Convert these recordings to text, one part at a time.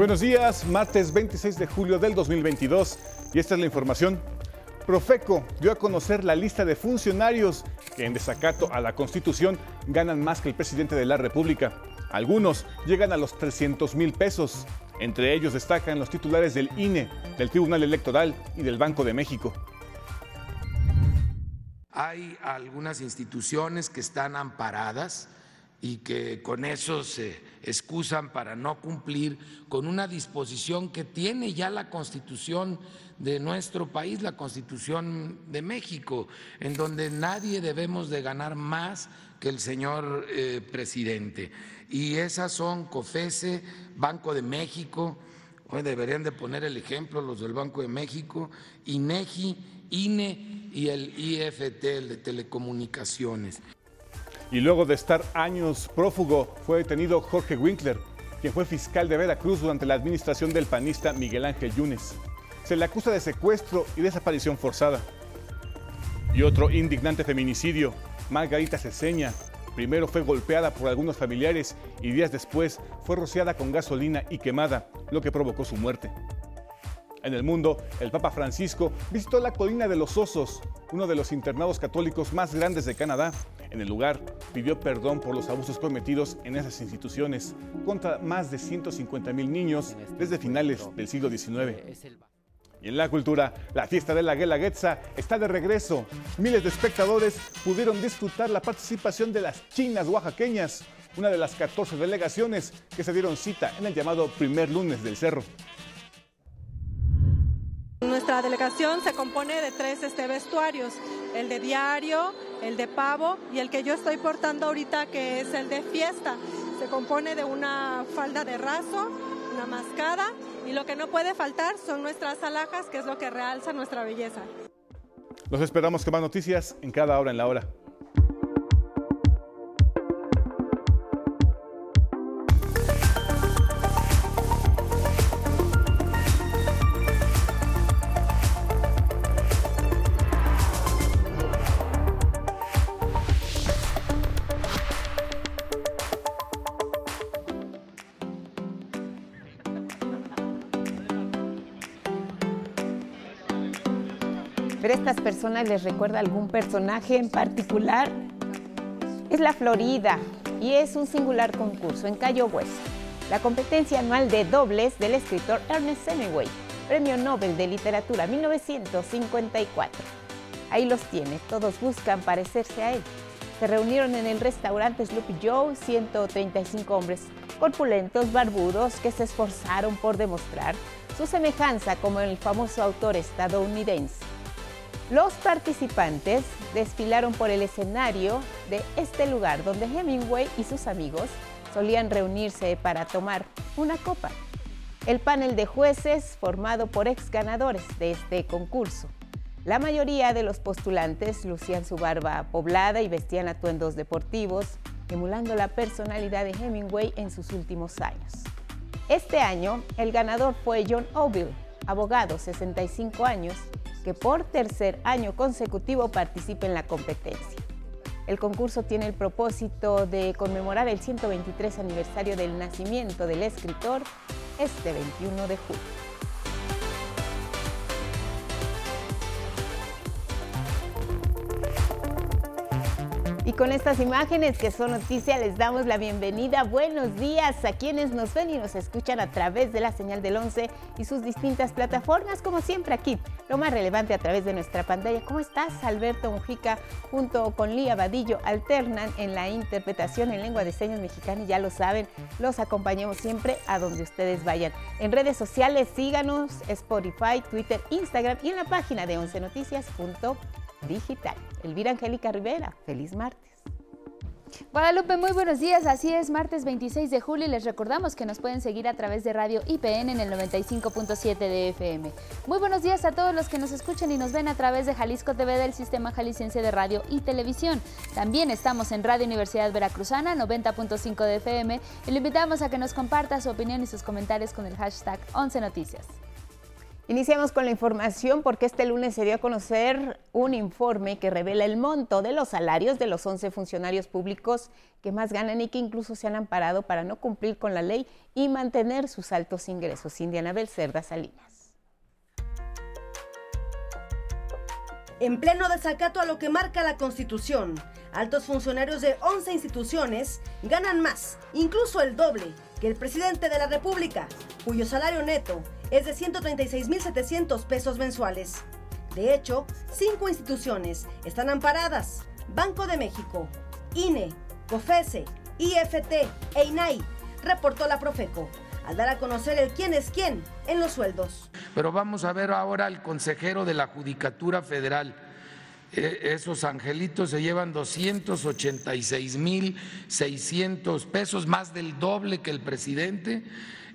Buenos días, martes 26 de julio del 2022 y esta es la información. Profeco dio a conocer la lista de funcionarios que en desacato a la Constitución ganan más que el presidente de la República. Algunos llegan a los 300 mil pesos. Entre ellos destacan los titulares del INE, del Tribunal Electoral y del Banco de México. Hay algunas instituciones que están amparadas y que con eso se excusan para no cumplir con una disposición que tiene ya la Constitución de nuestro país, la Constitución de México, en donde nadie debemos de ganar más que el señor eh, presidente. Y esas son COFESE, Banco de México, hoy deberían de poner el ejemplo los del Banco de México, INEGI, INE y el IFT, el de telecomunicaciones. Y luego de estar años prófugo, fue detenido Jorge Winkler, quien fue fiscal de Veracruz durante la administración del panista Miguel Ángel Yunes. Se le acusa de secuestro y desaparición forzada. Y otro indignante feminicidio, Margarita Ceseña. Primero fue golpeada por algunos familiares y días después fue rociada con gasolina y quemada, lo que provocó su muerte. En el mundo, el Papa Francisco visitó la colina de los Osos, uno de los internados católicos más grandes de Canadá, en el lugar, pidió perdón por los abusos cometidos en esas instituciones contra más de 150 mil niños desde finales del siglo XIX. Y en la cultura, la fiesta de la Guelaguetza está de regreso. Miles de espectadores pudieron disfrutar la participación de las chinas oaxaqueñas, una de las 14 delegaciones que se dieron cita en el llamado primer lunes del cerro. Nuestra delegación se compone de tres este, vestuarios, el de diario, el de pavo y el que yo estoy portando ahorita que es el de fiesta. Se compone de una falda de raso, una mascada y lo que no puede faltar son nuestras alhajas, que es lo que realza nuestra belleza. Los esperamos con más noticias en cada hora en la hora. ¿Pero estas personas les recuerda algún personaje en particular? Es la Florida y es un singular concurso en Cayo Hueso. La competencia anual de dobles del escritor Ernest Hemingway, Premio Nobel de Literatura 1954. Ahí los tiene, todos buscan parecerse a él. Se reunieron en el restaurante Sloopy Joe 135 hombres corpulentos, barbudos, que se esforzaron por demostrar su semejanza como el famoso autor estadounidense. Los participantes desfilaron por el escenario de este lugar donde Hemingway y sus amigos solían reunirse para tomar una copa. El panel de jueces formado por ex ganadores de este concurso. La mayoría de los postulantes lucían su barba poblada y vestían atuendos deportivos, emulando la personalidad de Hemingway en sus últimos años. Este año, el ganador fue John Oville, abogado, 65 años, que por tercer año consecutivo participe en la competencia. El concurso tiene el propósito de conmemorar el 123 aniversario del nacimiento del escritor este 21 de julio. Y con estas imágenes que son noticia les damos la bienvenida. Buenos días a quienes nos ven y nos escuchan a través de la señal del 11 y sus distintas plataformas, como siempre aquí. Lo más relevante a través de nuestra pantalla. ¿Cómo estás? Alberto Mujica junto con Lía Vadillo alternan en la interpretación en lengua de señas mexicana y ya lo saben, los acompañamos siempre a donde ustedes vayan. En redes sociales síganos, Spotify, Twitter, Instagram y en la página de 11noticias.com digital. Elvira Angélica Rivera, feliz martes. Guadalupe, muy buenos días. Así es, martes 26 de julio y les recordamos que nos pueden seguir a través de Radio IPN en el 95.7 de FM. Muy buenos días a todos los que nos escuchan y nos ven a través de Jalisco TV del Sistema Jalisciense de Radio y Televisión. También estamos en Radio Universidad Veracruzana 90.5 de FM y le invitamos a que nos comparta su opinión y sus comentarios con el hashtag 11 Noticias. Iniciamos con la información porque este lunes se dio a conocer un informe que revela el monto de los salarios de los 11 funcionarios públicos que más ganan y que incluso se han amparado para no cumplir con la ley y mantener sus altos ingresos. Indianabel Cerda Salinas. En pleno desacato a lo que marca la Constitución, altos funcionarios de 11 instituciones ganan más, incluso el doble, que el presidente de la República, cuyo salario neto es de 136.700 pesos mensuales. De hecho, cinco instituciones están amparadas. Banco de México, INE, COFESE, IFT e INAI, reportó la Profeco, al dar a conocer el quién es quién en los sueldos. Pero vamos a ver ahora al consejero de la Judicatura Federal. E, esos angelitos se llevan 286.600 pesos, más del doble que el presidente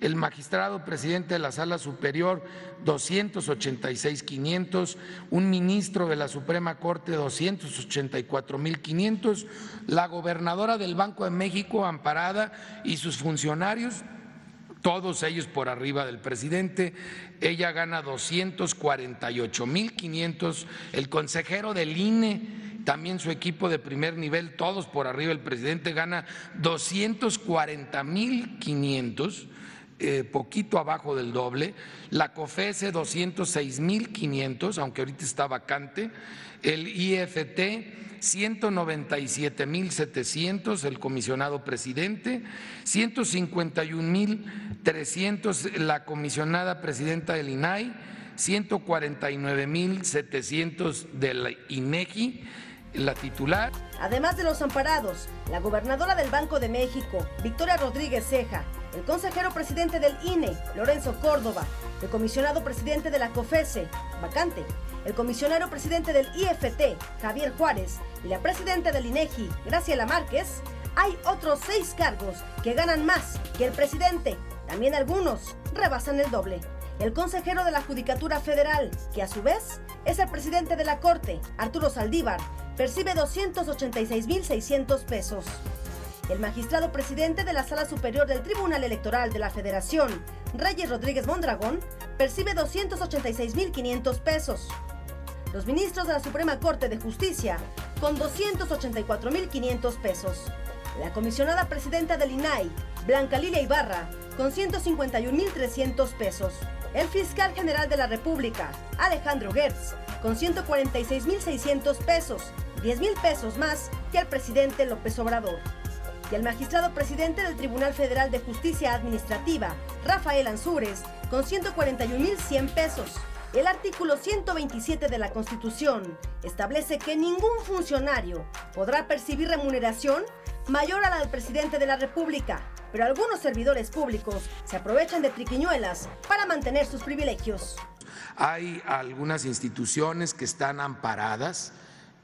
el magistrado presidente de la Sala Superior 286.500, un ministro de la Suprema Corte 284.500, la gobernadora del Banco de México amparada y sus funcionarios todos ellos por arriba del presidente. Ella gana 248.500, el consejero del INE también su equipo de primer nivel, todos por arriba del presidente, gana 240.500 eh, poquito abajo del doble, la COFESE 206.500, aunque ahorita está vacante, el IFT 197.700, el comisionado presidente, 151.300, la comisionada presidenta del INAI, 149.700 del INEGI, la titular. Además de los amparados, la gobernadora del Banco de México, Victoria Rodríguez Ceja, el consejero presidente del INE, Lorenzo Córdoba, el comisionado presidente de la COFESE, vacante, el comisionado presidente del IFT, Javier Juárez, y la presidenta del INEGI, Graciela Márquez, hay otros seis cargos que ganan más que el presidente. También algunos rebasan el doble. El consejero de la Judicatura Federal, que a su vez es el presidente de la Corte, Arturo Saldívar, percibe 286.600 pesos. El magistrado presidente de la Sala Superior del Tribunal Electoral de la Federación, Reyes Rodríguez Mondragón, percibe 286.500 pesos. Los ministros de la Suprema Corte de Justicia, con 284.500 pesos. La comisionada presidenta del INAI, Blanca Lilia Ibarra, con 151.300 pesos. El fiscal general de la República, Alejandro Gertz, con 146.600 pesos, 10.000 pesos más que el presidente López Obrador y el magistrado presidente del Tribunal Federal de Justicia Administrativa, Rafael Ansúrez, con 141.100 pesos. El artículo 127 de la Constitución establece que ningún funcionario podrá percibir remuneración mayor a la del presidente de la República, pero algunos servidores públicos se aprovechan de triquiñuelas para mantener sus privilegios. Hay algunas instituciones que están amparadas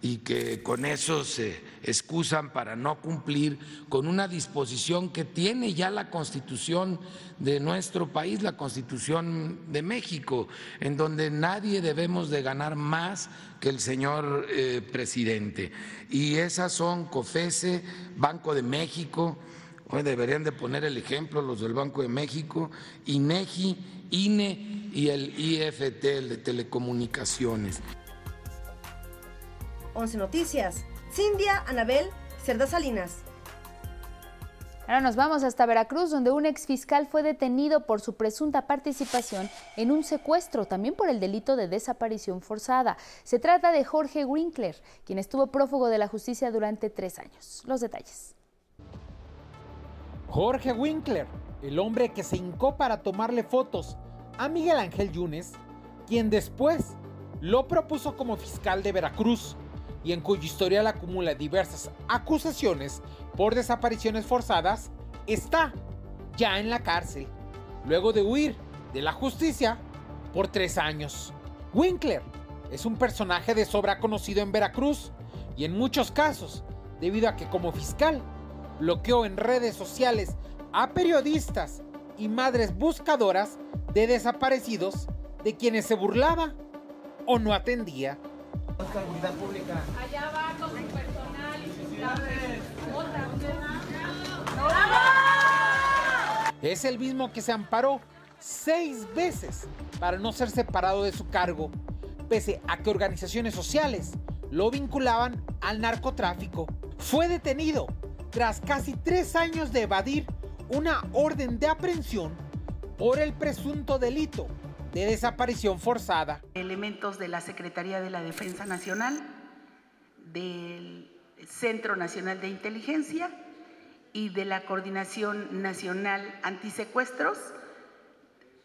y que con eso se excusan para no cumplir con una disposición que tiene ya la constitución de nuestro país, la constitución de México, en donde nadie debemos de ganar más que el señor eh, presidente. Y esas son COFESE, Banco de México, hoy deberían de poner el ejemplo los del Banco de México, INEGI, INE y el IFT, el de telecomunicaciones. 11 Noticias, Cindia Anabel Cerda Salinas. Ahora nos vamos hasta Veracruz, donde un exfiscal fue detenido por su presunta participación en un secuestro, también por el delito de desaparición forzada. Se trata de Jorge Winkler, quien estuvo prófugo de la justicia durante tres años. Los detalles. Jorge Winkler, el hombre que se hincó para tomarle fotos a Miguel Ángel Yunes, quien después lo propuso como fiscal de Veracruz y en cuyo historial acumula diversas acusaciones por desapariciones forzadas, está ya en la cárcel, luego de huir de la justicia por tres años. Winkler es un personaje de sobra conocido en Veracruz y en muchos casos, debido a que como fiscal bloqueó en redes sociales a periodistas y madres buscadoras de desaparecidos de quienes se burlaba o no atendía pública. Allá va con su personal y sus Es el mismo que se amparó seis veces para no ser separado de su cargo, pese a que organizaciones sociales lo vinculaban al narcotráfico. Fue detenido tras casi tres años de evadir una orden de aprehensión por el presunto delito de desaparición forzada. Elementos de la Secretaría de la Defensa Nacional, del Centro Nacional de Inteligencia y de la Coordinación Nacional Antisecuestros,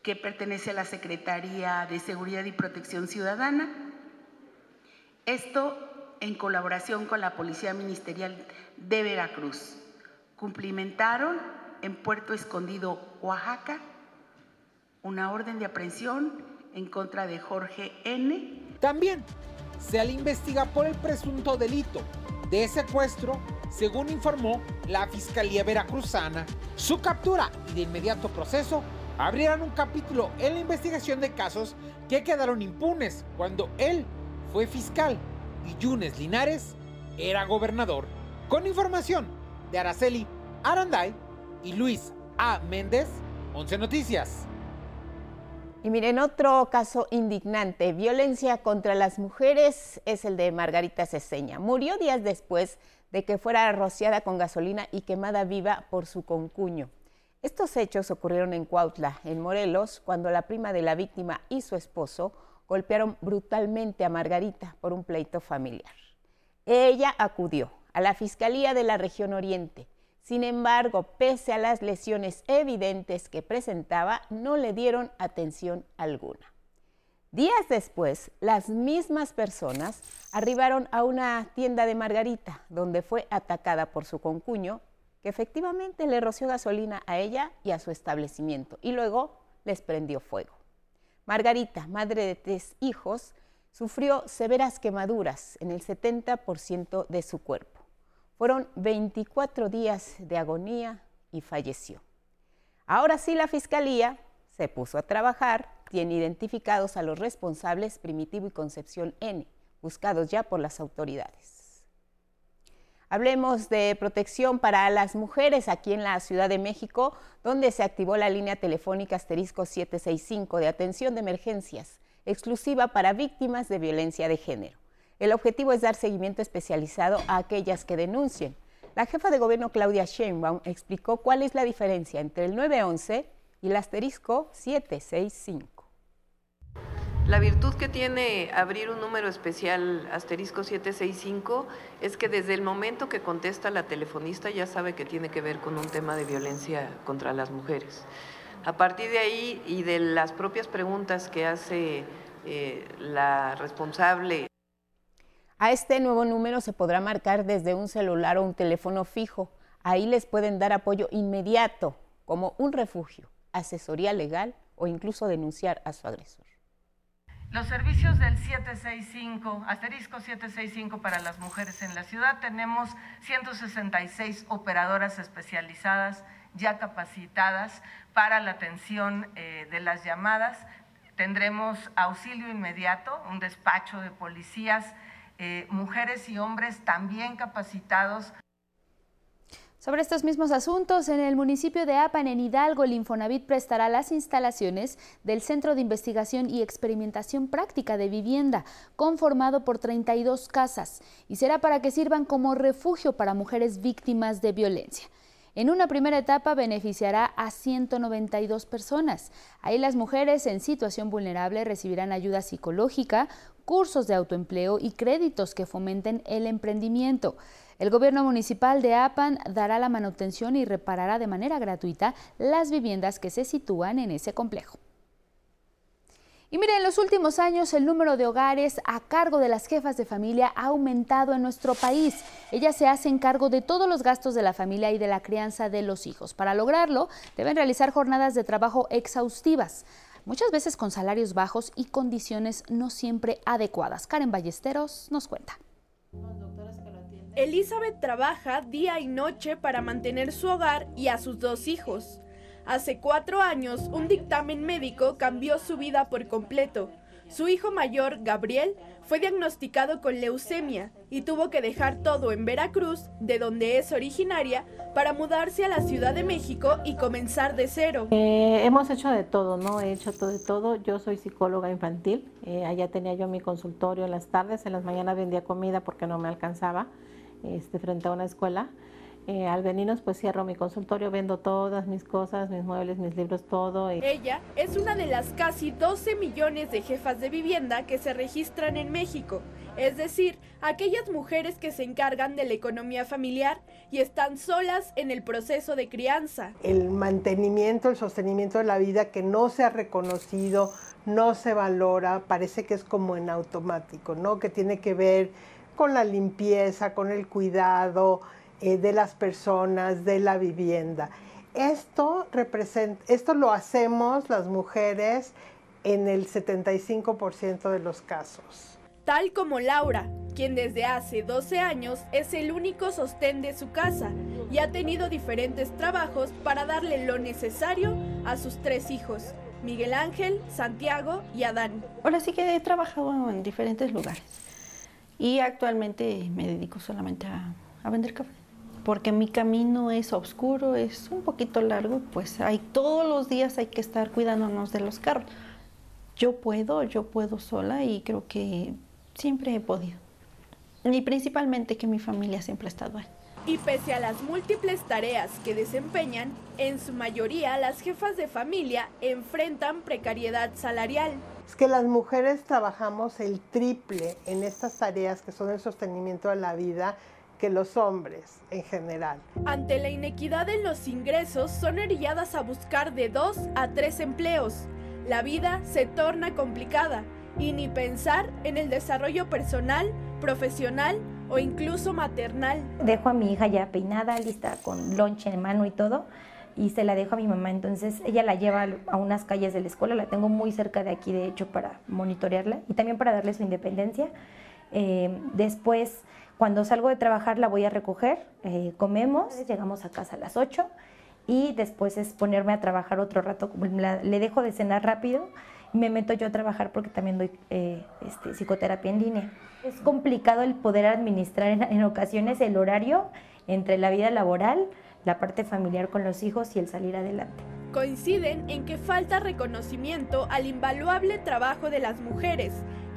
que pertenece a la Secretaría de Seguridad y Protección Ciudadana. Esto en colaboración con la Policía Ministerial de Veracruz. Cumplimentaron en Puerto Escondido, Oaxaca, una orden de aprehensión en contra de Jorge N. También se le investiga por el presunto delito de secuestro, según informó la Fiscalía Veracruzana. Su captura y de inmediato proceso abrirán un capítulo en la investigación de casos que quedaron impunes cuando él fue fiscal y Yunes Linares era gobernador. Con información de Araceli Aranday y Luis A. Méndez, 11 Noticias. Y miren, otro caso indignante, violencia contra las mujeres, es el de Margarita Ceseña. Murió días después de que fuera rociada con gasolina y quemada viva por su concuño. Estos hechos ocurrieron en Cuautla, en Morelos, cuando la prima de la víctima y su esposo golpearon brutalmente a Margarita por un pleito familiar. Ella acudió a la Fiscalía de la región Oriente. Sin embargo, pese a las lesiones evidentes que presentaba, no le dieron atención alguna. Días después, las mismas personas arribaron a una tienda de Margarita, donde fue atacada por su concuño, que efectivamente le roció gasolina a ella y a su establecimiento, y luego les prendió fuego. Margarita, madre de tres hijos, sufrió severas quemaduras en el 70% de su cuerpo. Fueron 24 días de agonía y falleció. Ahora sí la Fiscalía se puso a trabajar, tiene identificados a los responsables Primitivo y Concepción N, buscados ya por las autoridades. Hablemos de protección para las mujeres aquí en la Ciudad de México, donde se activó la línea telefónica asterisco 765 de atención de emergencias, exclusiva para víctimas de violencia de género. El objetivo es dar seguimiento especializado a aquellas que denuncien. La jefa de gobierno Claudia Sheinbaum explicó cuál es la diferencia entre el 911 y el asterisco 765. La virtud que tiene abrir un número especial asterisco 765 es que desde el momento que contesta la telefonista ya sabe que tiene que ver con un tema de violencia contra las mujeres. A partir de ahí y de las propias preguntas que hace eh, la responsable. A este nuevo número se podrá marcar desde un celular o un teléfono fijo. Ahí les pueden dar apoyo inmediato, como un refugio, asesoría legal o incluso denunciar a su agresor. Los servicios del 765, asterisco 765 para las mujeres en la ciudad, tenemos 166 operadoras especializadas ya capacitadas para la atención eh, de las llamadas. Tendremos auxilio inmediato, un despacho de policías, eh, mujeres y hombres también capacitados sobre estos mismos asuntos, en el municipio de Apan, en Hidalgo, el Infonavit prestará las instalaciones del Centro de Investigación y Experimentación Práctica de Vivienda, conformado por 32 casas, y será para que sirvan como refugio para mujeres víctimas de violencia. En una primera etapa beneficiará a 192 personas. Ahí las mujeres en situación vulnerable recibirán ayuda psicológica, cursos de autoempleo y créditos que fomenten el emprendimiento. El gobierno municipal de Apan dará la manutención y reparará de manera gratuita las viviendas que se sitúan en ese complejo. Y miren, en los últimos años el número de hogares a cargo de las jefas de familia ha aumentado en nuestro país. Ellas se hacen cargo de todos los gastos de la familia y de la crianza de los hijos. Para lograrlo, deben realizar jornadas de trabajo exhaustivas, muchas veces con salarios bajos y condiciones no siempre adecuadas. Karen Ballesteros nos cuenta. Elizabeth trabaja día y noche para mantener su hogar y a sus dos hijos. Hace cuatro años, un dictamen médico cambió su vida por completo. Su hijo mayor, Gabriel, fue diagnosticado con leucemia y tuvo que dejar todo en Veracruz, de donde es originaria, para mudarse a la Ciudad de México y comenzar de cero. Eh, hemos hecho de todo, ¿no? He hecho todo de todo. Yo soy psicóloga infantil. Eh, allá tenía yo mi consultorio en las tardes, en las mañanas vendía comida porque no me alcanzaba este, frente a una escuela. Eh, al venirnos pues cierro mi consultorio, vendo todas mis cosas, mis muebles, mis libros, todo. Ella es una de las casi 12 millones de jefas de vivienda que se registran en México, es decir, aquellas mujeres que se encargan de la economía familiar y están solas en el proceso de crianza. El mantenimiento, el sostenimiento de la vida que no se ha reconocido, no se valora, parece que es como en automático, ¿no? Que tiene que ver con la limpieza, con el cuidado, eh, de las personas, de la vivienda. Esto, representa, esto lo hacemos las mujeres en el 75% de los casos. Tal como Laura, quien desde hace 12 años es el único sostén de su casa y ha tenido diferentes trabajos para darle lo necesario a sus tres hijos, Miguel Ángel, Santiago y Adán. Ahora sí que he trabajado en diferentes lugares y actualmente me dedico solamente a, a vender café porque mi camino es oscuro, es un poquito largo, pues hay todos los días hay que estar cuidándonos de los carros. Yo puedo, yo puedo sola y creo que siempre he podido. Y principalmente que mi familia siempre ha estado ahí. Y pese a las múltiples tareas que desempeñan, en su mayoría las jefas de familia enfrentan precariedad salarial. Es que las mujeres trabajamos el triple en estas tareas que son el sostenimiento de la vida, que los hombres en general. Ante la inequidad en los ingresos, son orilladas a buscar de dos a tres empleos. La vida se torna complicada y ni pensar en el desarrollo personal, profesional o incluso maternal. Dejo a mi hija ya peinada, lista, con lonche en mano y todo, y se la dejo a mi mamá. Entonces ella la lleva a unas calles de la escuela, la tengo muy cerca de aquí, de hecho, para monitorearla y también para darle su independencia. Eh, después cuando salgo de trabajar la voy a recoger, eh, comemos, llegamos a casa a las 8 y después es ponerme a trabajar otro rato, le dejo de cenar rápido y me meto yo a trabajar porque también doy eh, este, psicoterapia en línea. Es complicado el poder administrar en, ocasiones el horario entre la vida laboral, la parte familiar con los hijos y el salir adelante. Coinciden en que falta reconocimiento al invaluable trabajo de las mujeres,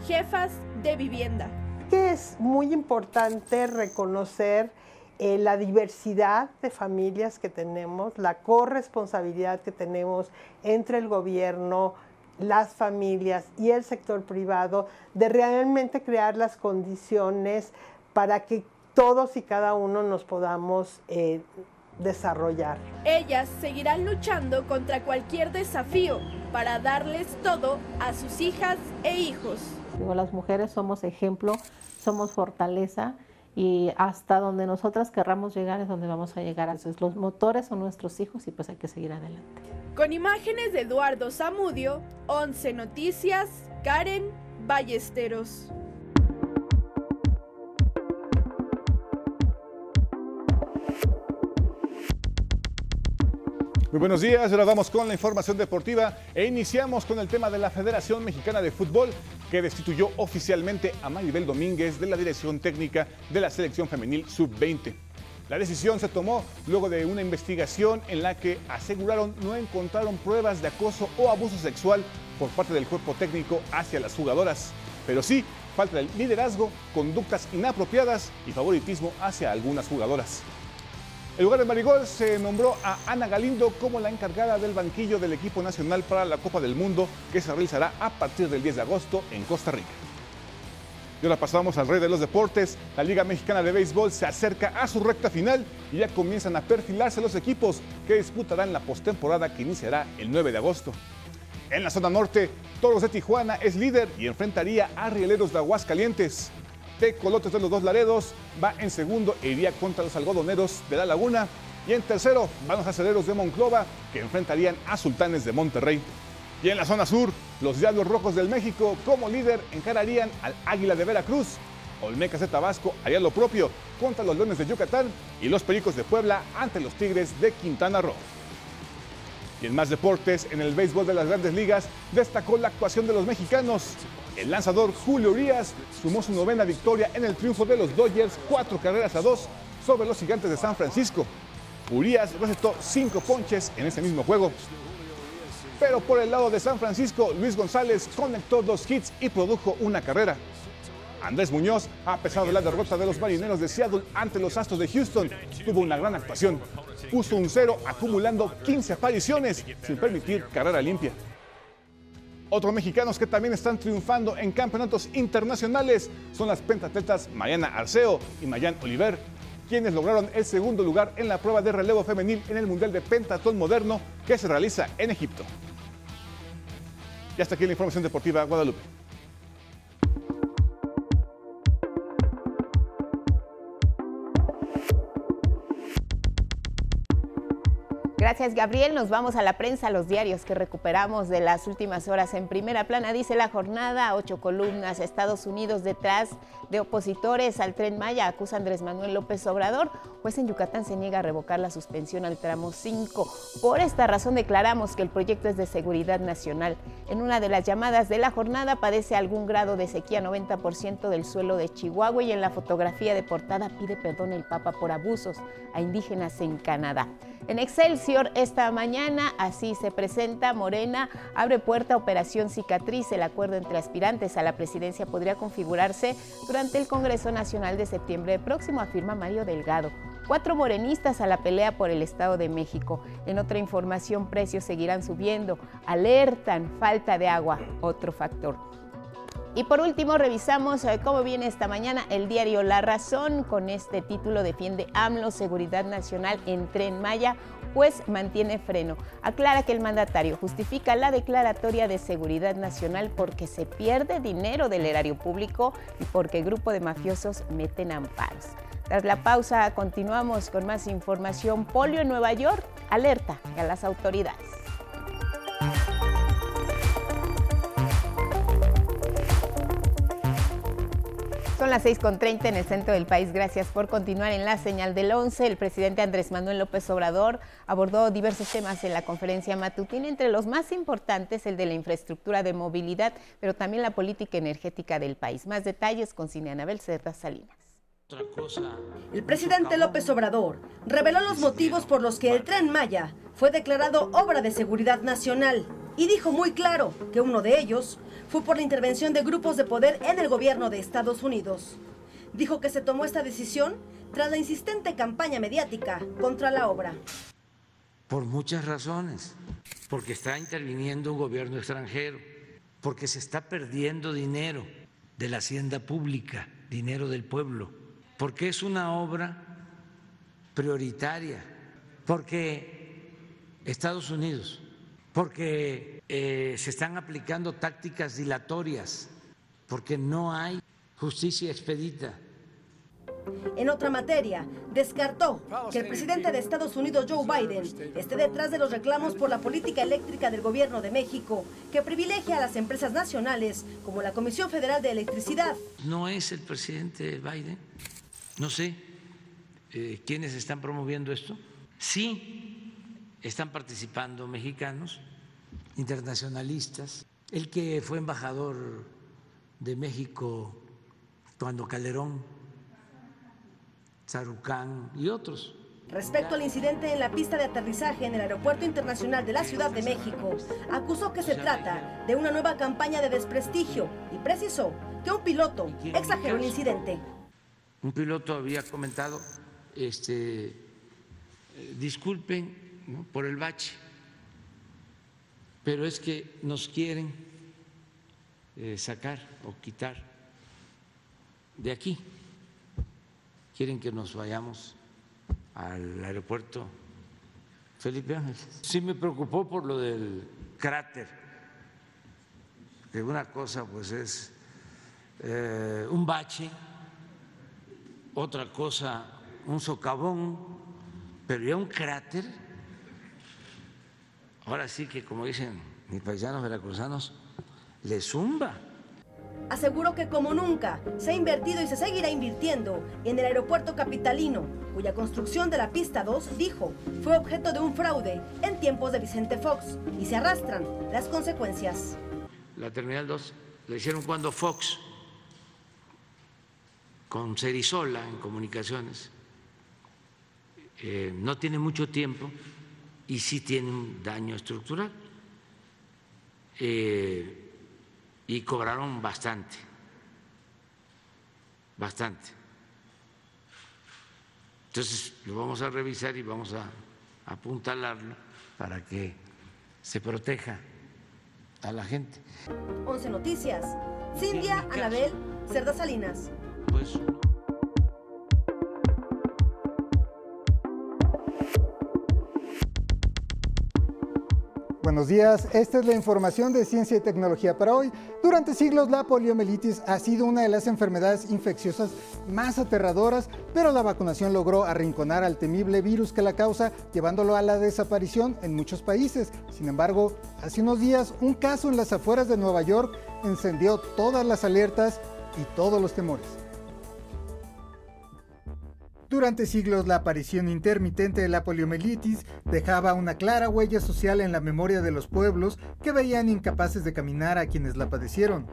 jefas de vivienda que es muy importante reconocer eh, la diversidad de familias que tenemos, la corresponsabilidad que tenemos entre el gobierno, las familias y el sector privado de realmente crear las condiciones para que todos y cada uno nos podamos eh, desarrollar. Ellas seguirán luchando contra cualquier desafío para darles todo a sus hijas e hijos las mujeres somos ejemplo, somos fortaleza y hasta donde nosotras querramos llegar es donde vamos a llegar. Entonces, los motores son nuestros hijos y pues hay que seguir adelante. Con imágenes de Eduardo Zamudio, 11 Noticias, Karen Ballesteros. Muy buenos días, ahora vamos con la información deportiva e iniciamos con el tema de la Federación Mexicana de Fútbol que destituyó oficialmente a Maribel Domínguez de la dirección técnica de la selección femenil sub-20. La decisión se tomó luego de una investigación en la que aseguraron no encontraron pruebas de acoso o abuso sexual por parte del cuerpo técnico hacia las jugadoras, pero sí falta el liderazgo, conductas inapropiadas y favoritismo hacia algunas jugadoras. El lugar de Marigol se nombró a Ana Galindo como la encargada del banquillo del equipo nacional para la Copa del Mundo que se realizará a partir del 10 de agosto en Costa Rica. Y ahora pasamos al rey de los deportes. La Liga Mexicana de Béisbol se acerca a su recta final y ya comienzan a perfilarse los equipos que disputarán la postemporada que iniciará el 9 de agosto. En la zona norte, Toros de Tijuana es líder y enfrentaría a Rieleros de Aguascalientes. Tecolotes de los Dos Laredos va en segundo iría contra los algodoneros de La Laguna. Y en tercero van los aceleros de Monclova que enfrentarían a Sultanes de Monterrey. Y en la zona sur, los Diablos Rojos del México como líder encararían al Águila de Veracruz. Olmecas de Tabasco haría lo propio contra los Leones de Yucatán y los Pericos de Puebla ante los Tigres de Quintana Roo. Y en más deportes, en el béisbol de las grandes ligas, destacó la actuación de los mexicanos. El lanzador Julio Urias sumó su novena victoria en el triunfo de los Dodgers, cuatro carreras a dos sobre los gigantes de San Francisco. Urias recetó cinco ponches en ese mismo juego. Pero por el lado de San Francisco, Luis González conectó dos hits y produjo una carrera. Andrés Muñoz, a pesar de la derrota de los marineros de Seattle ante los Astros de Houston, tuvo una gran actuación. Puso un cero acumulando 15 apariciones sin permitir carrera limpia. Otros mexicanos que también están triunfando en campeonatos internacionales son las pentatletas Mariana Arceo y Mayan Oliver, quienes lograron el segundo lugar en la prueba de relevo femenil en el Mundial de Pentatón Moderno que se realiza en Egipto. Y hasta aquí la información deportiva Guadalupe. Gracias, Gabriel. Nos vamos a la prensa, los diarios que recuperamos de las últimas horas en primera plana. Dice la jornada, ocho columnas, Estados Unidos detrás de opositores al tren Maya, acusa Andrés Manuel López Obrador. Pues en Yucatán se niega a revocar la suspensión al tramo 5. Por esta razón declaramos que el proyecto es de seguridad nacional. En una de las llamadas de la jornada padece algún grado de sequía 90% del suelo de Chihuahua y en la fotografía de portada pide perdón el Papa por abusos a indígenas en Canadá. En Excelsior esta mañana, así se presenta, Morena abre puerta a Operación Cicatriz. El acuerdo entre aspirantes a la presidencia podría configurarse durante el Congreso Nacional de septiembre próximo, afirma Mario Delgado. Cuatro morenistas a la pelea por el Estado de México. En otra información, precios seguirán subiendo. Alertan falta de agua, otro factor. Y por último, revisamos eh, cómo viene esta mañana el diario La Razón. Con este título defiende AMLO Seguridad Nacional en Tren Maya, pues mantiene freno. Aclara que el mandatario justifica la declaratoria de seguridad nacional porque se pierde dinero del erario público y porque el grupo de mafiosos meten amparos. Tras la pausa, continuamos con más información. Polio en Nueva York alerta a las autoridades. Son las 6.30 en el centro del país. Gracias por continuar en la señal del 11. El presidente Andrés Manuel López Obrador abordó diversos temas en la conferencia matutina, entre los más importantes el de la infraestructura de movilidad, pero también la política energética del país. Más detalles con Cine Anabel Cerda Salinas. El presidente López Obrador reveló los motivos por los que el tren Maya fue declarado obra de seguridad nacional y dijo muy claro que uno de ellos fue por la intervención de grupos de poder en el gobierno de Estados Unidos. Dijo que se tomó esta decisión tras la insistente campaña mediática contra la obra. Por muchas razones, porque está interviniendo un gobierno extranjero, porque se está perdiendo dinero de la hacienda pública, dinero del pueblo, porque es una obra prioritaria, porque Estados Unidos porque eh, se están aplicando tácticas dilatorias, porque no hay justicia expedita. En otra materia, descartó que el presidente de Estados Unidos, Joe Biden, esté detrás de los reclamos por la política eléctrica del gobierno de México, que privilegia a las empresas nacionales como la Comisión Federal de Electricidad. No es el presidente Biden, no sé eh, quiénes están promoviendo esto. Sí, están participando mexicanos internacionalistas, el que fue embajador de México cuando Calderón, Sarucán y otros. Respecto al incidente en la pista de aterrizaje en el Aeropuerto Internacional de la Ciudad de México, acusó que se trata de una nueva campaña de desprestigio y precisó que un piloto exageró el incidente. Un piloto había comentado, este, eh, disculpen por el bache pero es que nos quieren eh, sacar o quitar de aquí. Quieren que nos vayamos al aeropuerto Felipe Ángeles. Sí me preocupó por lo del cráter, que una cosa pues es eh, un bache, otra cosa un socavón, pero ya un cráter ahora sí que, como dicen mis paisanos veracruzanos, le zumba. Aseguró que como nunca se ha invertido y se seguirá invirtiendo en el aeropuerto capitalino, cuya construcción de la pista 2, dijo, fue objeto de un fraude en tiempos de Vicente Fox y se arrastran las consecuencias. La Terminal 2 lo hicieron cuando Fox, con Cerizola en comunicaciones, eh, no tiene mucho tiempo y sí tiene un daño estructural. Eh, y cobraron bastante, bastante. Entonces lo vamos a revisar y vamos a apuntalarlo para que se proteja a la gente. 11 Noticias. Cindia Anabel Cerda Salinas. Buenos días, esta es la información de ciencia y tecnología para hoy. Durante siglos la poliomielitis ha sido una de las enfermedades infecciosas más aterradoras, pero la vacunación logró arrinconar al temible virus que la causa, llevándolo a la desaparición en muchos países. Sin embargo, hace unos días un caso en las afueras de Nueva York encendió todas las alertas y todos los temores. Durante siglos la aparición intermitente de la poliomielitis dejaba una clara huella social en la memoria de los pueblos que veían incapaces de caminar a quienes la padecieron.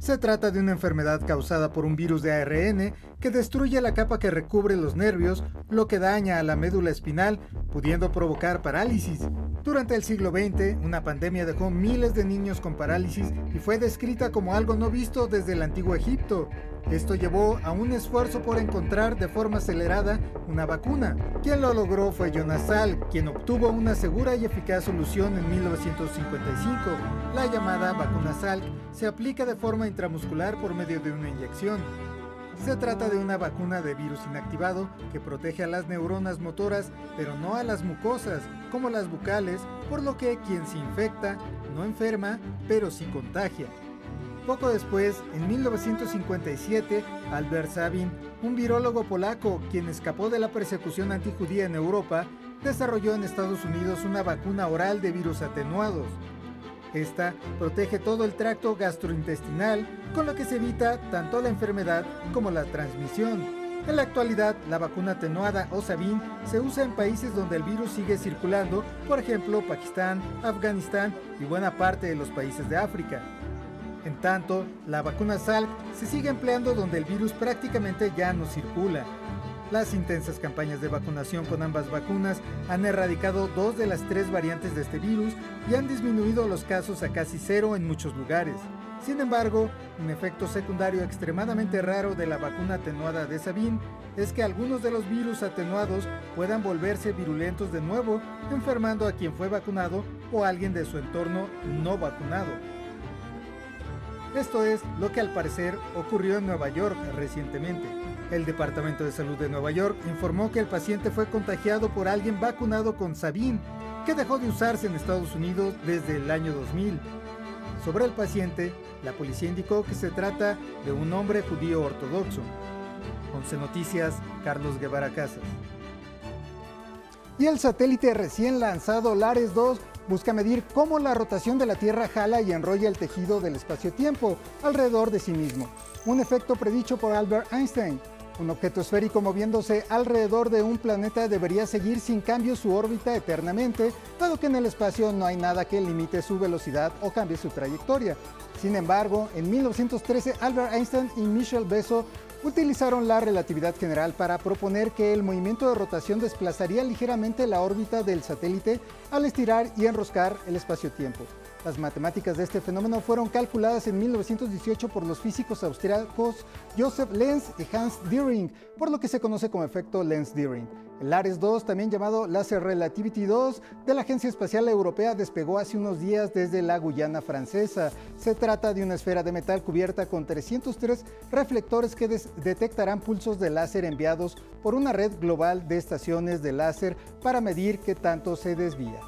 Se trata de una enfermedad causada por un virus de ARN que destruye la capa que recubre los nervios, lo que daña a la médula espinal, pudiendo provocar parálisis. Durante el siglo XX, una pandemia dejó miles de niños con parálisis y fue descrita como algo no visto desde el antiguo Egipto. Esto llevó a un esfuerzo por encontrar de forma acelerada una vacuna. Quien lo logró fue Jonas Salk, quien obtuvo una segura y eficaz solución en 1955. La llamada vacuna Salk se aplica de forma intramuscular por medio de una inyección. Se trata de una vacuna de virus inactivado que protege a las neuronas motoras, pero no a las mucosas, como las bucales, por lo que quien se infecta no enferma, pero sí contagia. Poco después, en 1957, Albert Sabin, un virólogo polaco quien escapó de la persecución antijudía en Europa, desarrolló en Estados Unidos una vacuna oral de virus atenuados. Esta protege todo el tracto gastrointestinal, con lo que se evita tanto la enfermedad como la transmisión. En la actualidad, la vacuna atenuada o Sabin se usa en países donde el virus sigue circulando, por ejemplo Pakistán, Afganistán y buena parte de los países de África. En tanto, la vacuna Salk se sigue empleando donde el virus prácticamente ya no circula. Las intensas campañas de vacunación con ambas vacunas han erradicado dos de las tres variantes de este virus y han disminuido los casos a casi cero en muchos lugares. Sin embargo, un efecto secundario extremadamente raro de la vacuna atenuada de Sabin es que algunos de los virus atenuados puedan volverse virulentos de nuevo, enfermando a quien fue vacunado o a alguien de su entorno no vacunado. Esto es lo que al parecer ocurrió en Nueva York recientemente. El Departamento de Salud de Nueva York informó que el paciente fue contagiado por alguien vacunado con Sabin, que dejó de usarse en Estados Unidos desde el año 2000. Sobre el paciente, la policía indicó que se trata de un hombre judío ortodoxo. 11 Noticias, Carlos Guevara Casas. Y el satélite recién lanzado Lares 2 busca medir cómo la rotación de la Tierra jala y enrolla el tejido del espacio-tiempo alrededor de sí mismo, un efecto predicho por Albert Einstein. Un objeto esférico moviéndose alrededor de un planeta debería seguir sin cambio su órbita eternamente, dado que en el espacio no hay nada que limite su velocidad o cambie su trayectoria. Sin embargo, en 1913 Albert Einstein y Michel Besso utilizaron la relatividad general para proponer que el movimiento de rotación desplazaría ligeramente la órbita del satélite al estirar y enroscar el espacio-tiempo. Las matemáticas de este fenómeno fueron calculadas en 1918 por los físicos austriacos Joseph Lenz y Hans Deering, por lo que se conoce como efecto Lenz-Deering. El Ares 2, también llamado Laser Relativity 2, de la Agencia Espacial Europea despegó hace unos días desde la Guyana francesa. Se trata de una esfera de metal cubierta con 303 reflectores que detectarán pulsos de láser enviados por una red global de estaciones de láser para medir qué tanto se desvía.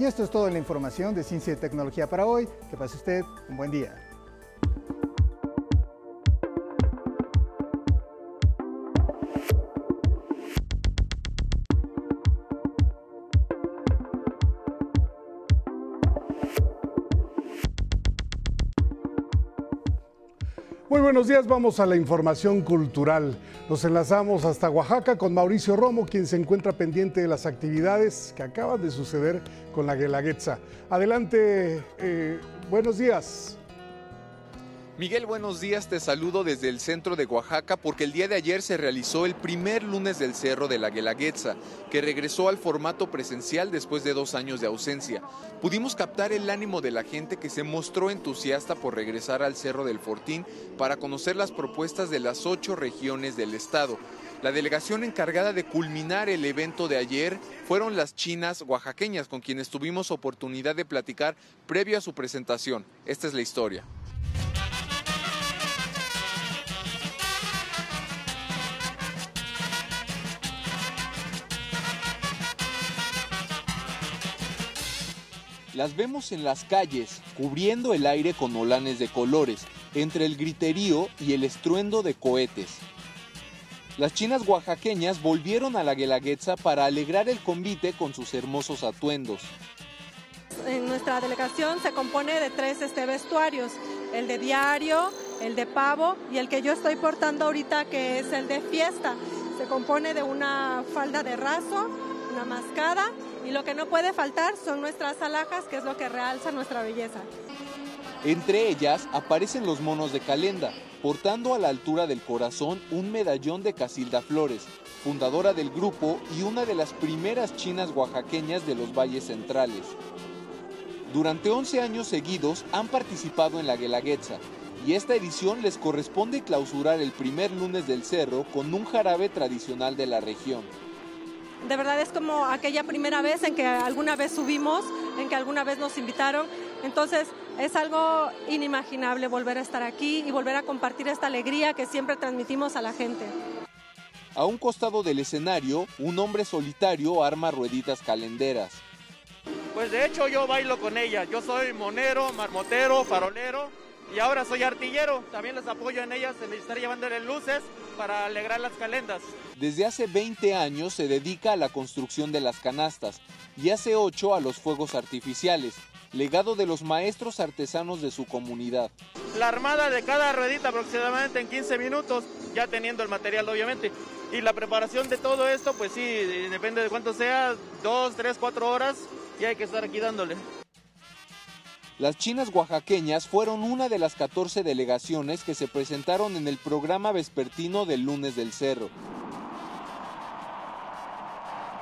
Y esto es toda la información de Ciencia y Tecnología para hoy. Que pase usted un buen día. Buenos días, vamos a la información cultural. Nos enlazamos hasta Oaxaca con Mauricio Romo, quien se encuentra pendiente de las actividades que acaban de suceder con la Guelaguetza. Adelante, eh, buenos días. Miguel, buenos días. Te saludo desde el centro de Oaxaca porque el día de ayer se realizó el primer lunes del Cerro de la Guelaguetza, que regresó al formato presencial después de dos años de ausencia. Pudimos captar el ánimo de la gente que se mostró entusiasta por regresar al Cerro del Fortín para conocer las propuestas de las ocho regiones del estado. La delegación encargada de culminar el evento de ayer fueron las chinas oaxaqueñas, con quienes tuvimos oportunidad de platicar previo a su presentación. Esta es la historia. Las vemos en las calles, cubriendo el aire con olanes de colores, entre el griterío y el estruendo de cohetes. Las chinas oaxaqueñas volvieron a la Guelaguetza para alegrar el convite con sus hermosos atuendos. En nuestra delegación se compone de tres este, vestuarios, el de diario, el de pavo y el que yo estoy portando ahorita que es el de fiesta. Se compone de una falda de raso, una mascada y lo que no puede faltar son nuestras alhajas, que es lo que realza nuestra belleza. Entre ellas aparecen los monos de Calenda, portando a la altura del corazón un medallón de Casilda Flores, fundadora del grupo y una de las primeras chinas oaxaqueñas de los valles centrales. Durante 11 años seguidos han participado en la Guelaguetza y esta edición les corresponde clausurar el primer lunes del cerro con un jarabe tradicional de la región de verdad es como aquella primera vez en que alguna vez subimos, en que alguna vez nos invitaron. Entonces es algo inimaginable volver a estar aquí y volver a compartir esta alegría que siempre transmitimos a la gente. A un costado del escenario, un hombre solitario arma rueditas calenderas. Pues de hecho yo bailo con ella. Yo soy monero, marmotero, farolero y ahora soy artillero. También les apoyo en ellas en estar llevándole luces para alegrar las calendas. Desde hace 20 años se dedica a la construcción de las canastas y hace 8 a los fuegos artificiales, legado de los maestros artesanos de su comunidad. La armada de cada ruedita aproximadamente en 15 minutos, ya teniendo el material obviamente. Y la preparación de todo esto, pues sí, depende de cuánto sea, 2, 3, 4 horas, y hay que estar aquí dándole. Las chinas oaxaqueñas fueron una de las 14 delegaciones que se presentaron en el programa vespertino del lunes del Cerro.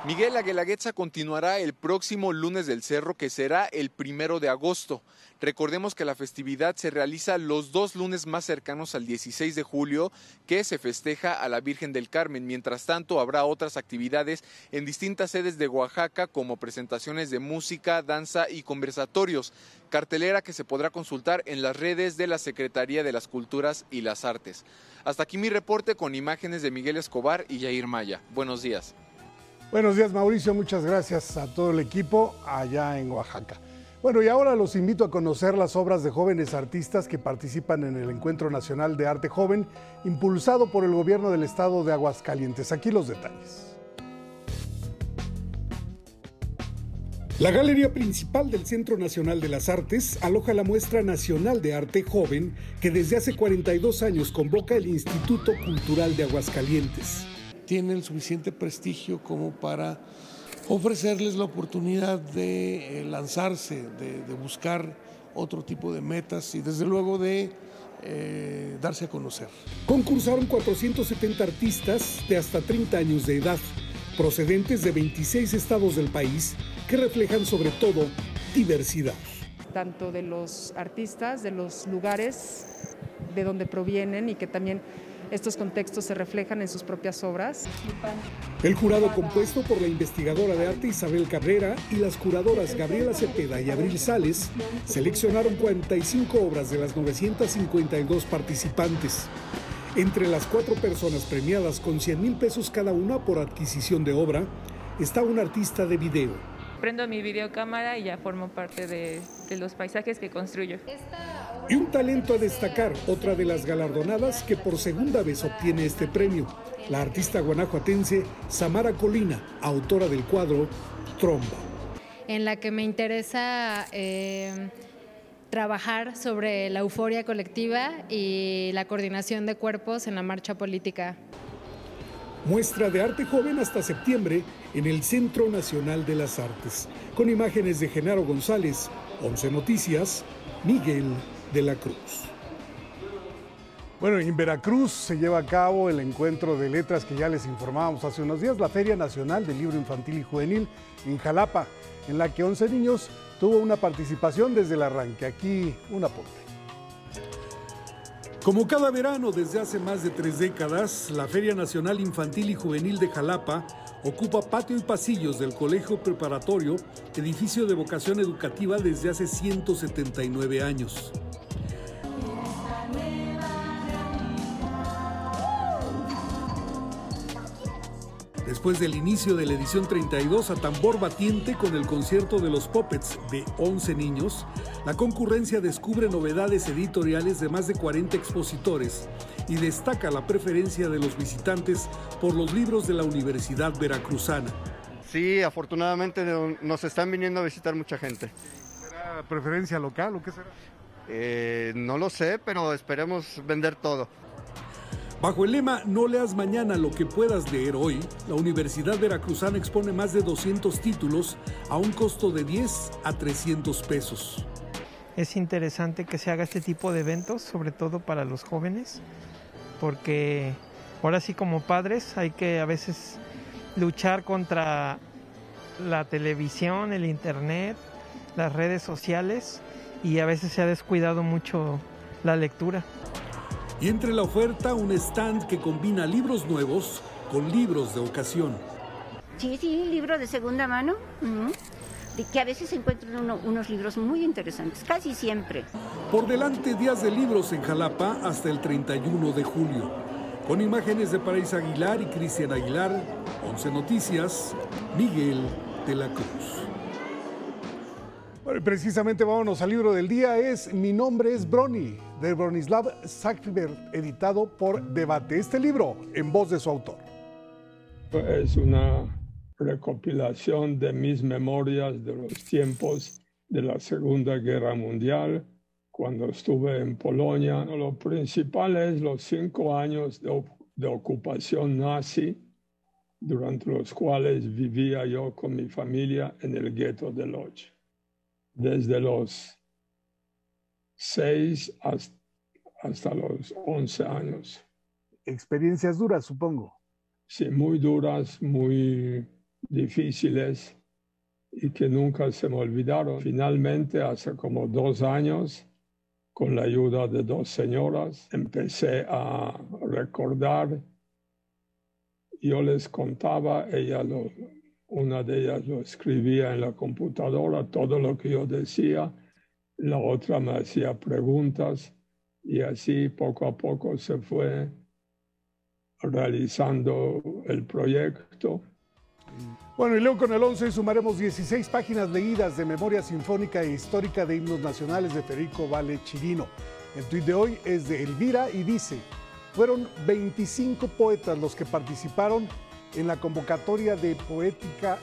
Miguel Aguelaguetza continuará el próximo lunes del Cerro, que será el primero de agosto. Recordemos que la festividad se realiza los dos lunes más cercanos al 16 de julio, que se festeja a la Virgen del Carmen. Mientras tanto, habrá otras actividades en distintas sedes de Oaxaca, como presentaciones de música, danza y conversatorios. Cartelera que se podrá consultar en las redes de la Secretaría de las Culturas y las Artes. Hasta aquí mi reporte con imágenes de Miguel Escobar y Yair Maya. Buenos días. Buenos días Mauricio, muchas gracias a todo el equipo allá en Oaxaca. Bueno, y ahora los invito a conocer las obras de jóvenes artistas que participan en el Encuentro Nacional de Arte Joven, impulsado por el gobierno del estado de Aguascalientes. Aquí los detalles. La galería principal del Centro Nacional de las Artes aloja la muestra nacional de arte joven que desde hace 42 años convoca el Instituto Cultural de Aguascalientes tienen suficiente prestigio como para ofrecerles la oportunidad de eh, lanzarse, de, buscar otro tipo de metas y desde luego de eh, darse a conocer. Concursaron 470 artistas de hasta 30 años de edad, procedentes de 26 estados del país, que reflejan sobre todo diversidad. Tanto de los artistas, de los lugares de donde provienen y que también estos contextos se reflejan en sus propias obras. El jurado compuesto por la investigadora de arte Isabel Cabrera y las curadoras Gabriela Cepeda y Abril Sales seleccionaron 45 obras de las 952 participantes. Entre las cuatro personas premiadas con 100 mil pesos cada una por adquisición de obra está un artista de video. Prendo mi videocámara y ya formo parte de, de los paisajes que construyo. Y un talento a destacar, otra de las galardonadas que por segunda vez obtiene este premio, la artista guanajuatense Samara Colina, autora del cuadro Tromba. En la que me interesa eh, trabajar sobre la euforia colectiva y la coordinación de cuerpos en la marcha política. Muestra de arte joven hasta septiembre en el Centro Nacional de las Artes, con imágenes de Genaro González, 11 Noticias, Miguel de la Cruz. Bueno, en Veracruz se lleva a cabo el encuentro de letras que ya les informábamos hace unos días, la Feria Nacional del Libro Infantil y Juvenil en Jalapa, en la que 11 niños tuvo una participación desde el arranque. Aquí un aporte. Como cada verano desde hace más de tres décadas, la Feria Nacional Infantil y Juvenil de Jalapa ocupa patio y pasillos del Colegio Preparatorio, edificio de vocación educativa desde hace 179 años. Después del inicio de la edición 32 a tambor batiente con el concierto de los Puppets de 11 niños, la concurrencia descubre novedades editoriales de más de 40 expositores y destaca la preferencia de los visitantes por los libros de la Universidad Veracruzana. Sí, afortunadamente nos están viniendo a visitar mucha gente. ¿Será preferencia local o qué será? Eh, no lo sé, pero esperemos vender todo. Bajo el lema No leas mañana lo que puedas leer hoy, la Universidad Veracruzana expone más de 200 títulos a un costo de 10 a 300 pesos. Es interesante que se haga este tipo de eventos, sobre todo para los jóvenes, porque ahora sí como padres hay que a veces luchar contra la televisión, el internet, las redes sociales y a veces se ha descuidado mucho la lectura. Y entre la oferta, un stand que combina libros nuevos con libros de ocasión. Sí, sí, libro de segunda mano. De que a veces se encuentran unos libros muy interesantes, casi siempre. Por delante, días de libros en Jalapa hasta el 31 de julio. Con imágenes de Paraíso Aguilar y Cristian Aguilar, 11 Noticias, Miguel de la Cruz. Precisamente vámonos al libro del día, es Mi nombre es Brony, de Bronislav Sackberg, editado por Debate. Este libro, en voz de su autor. Es una recopilación de mis memorias de los tiempos de la Segunda Guerra Mundial, cuando estuve en Polonia. Lo principal es los cinco años de, de ocupación nazi, durante los cuales vivía yo con mi familia en el gueto de Lodz desde los 6 hasta, los 11 años. Experiencias duras, supongo. Sí, muy duras, muy difíciles y que nunca se me olvidaron. Finalmente, hace como dos años, con la ayuda de dos señoras, empecé a recordar. Yo les contaba, ella lo, una de ellas lo escribía en la computadora, todo lo que yo decía, la otra me hacía preguntas y así poco a poco se fue realizando el proyecto. Bueno, y luego con el 11 sumaremos 16 páginas leídas de memoria sinfónica e histórica de himnos nacionales de Federico Vale Chirino. El tuit de hoy es de Elvira y dice, fueron 25 poetas los que participaron en la convocatoria de poética,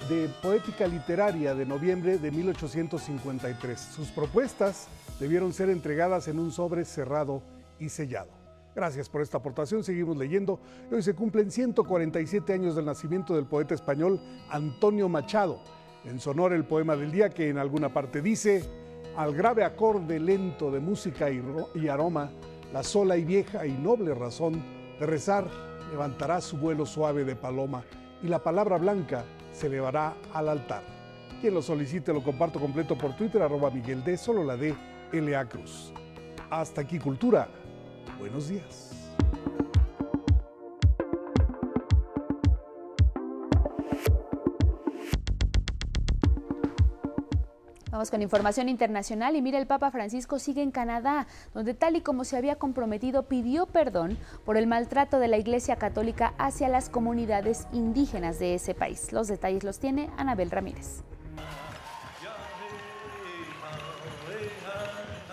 literaria de noviembre de 1853. Sus propuestas debieron ser entregadas en un sobre cerrado y sellado. Gracias por esta aportación, seguimos leyendo. Hoy se cumplen 147 años del nacimiento del poeta español Antonio Machado. En sonor el poema del día que en alguna parte dice, al grave acorde lento de música y aroma, la sola y vieja y noble razón de rezar levantará su vuelo suave de paloma y la palabra blanca se elevará al altar. Quien lo solicite lo comparto completo por Twitter, arroba Miguel D, solo la D, L.A. Cruz. Hasta aquí Cultura. Buenos días. Vamos con información internacional y mira, el Papa Francisco sigue en Canadá, donde tal y como se había comprometido pidió perdón por el maltrato de la Iglesia Católica hacia las comunidades indígenas de ese país. Los detalles los tiene Anabel Ramírez.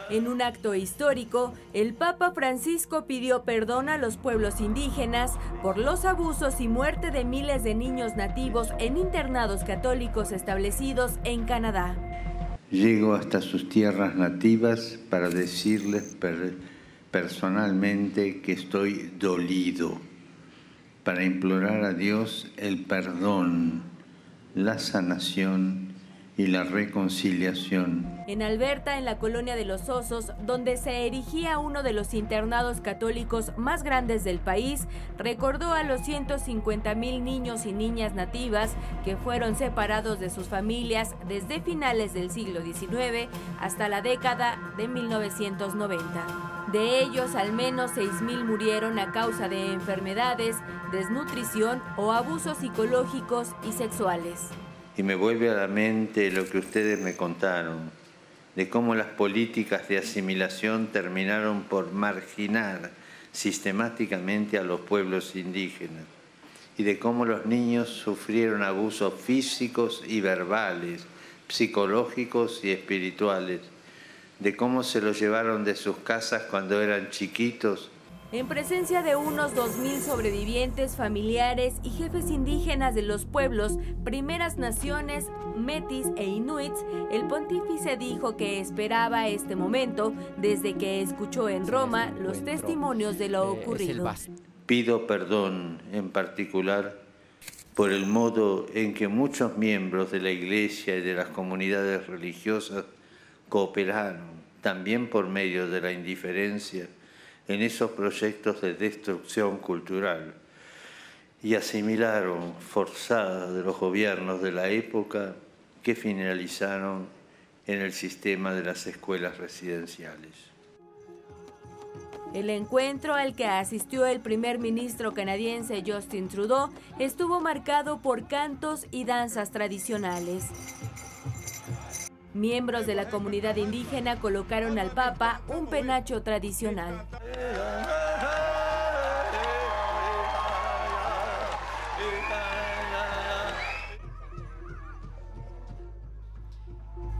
En un acto histórico, el Papa Francisco pidió perdón a los pueblos indígenas por los abusos y muerte de miles de niños nativos en internados católicos establecidos en Canadá. Llego hasta sus tierras nativas para decirles personalmente que estoy dolido, para implorar a Dios el perdón, la sanación y la reconciliación. En Alberta, en la colonia de los Osos, donde se erigía uno de los internados católicos más grandes del país, recordó a los 150 mil niños y niñas nativas que fueron separados de sus familias desde finales del siglo XIX hasta la década de 1990. De ellos, al menos 6.000 murieron a causa de enfermedades, desnutrición o abusos psicológicos y sexuales y me vuelve a la mente lo que ustedes me contaron, de cómo las políticas de asimilación terminaron por marginar sistemáticamente a los pueblos indígenas y de cómo los niños sufrieron abusos físicos y verbales, psicológicos y espirituales, de cómo se los llevaron de sus casas cuando eran chiquitos en presencia de unos 2.000 sobrevivientes, familiares y jefes indígenas de los pueblos, primeras naciones, metis e inuits, el pontífice dijo que esperaba este momento desde que escuchó en Roma los testimonios de lo ocurrido. Pido perdón en particular por el modo en que muchos miembros de la Iglesia y de las comunidades religiosas cooperaron, también por medio de la indiferencia, en esos proyectos de destrucción cultural y asimilaron forzadas de los gobiernos de la época que finalizaron en el sistema de las escuelas residenciales. El encuentro al que asistió el primer ministro canadiense Justin Trudeau estuvo marcado por cantos y danzas tradicionales. Miembros de la comunidad indígena colocaron al Papa un penacho tradicional.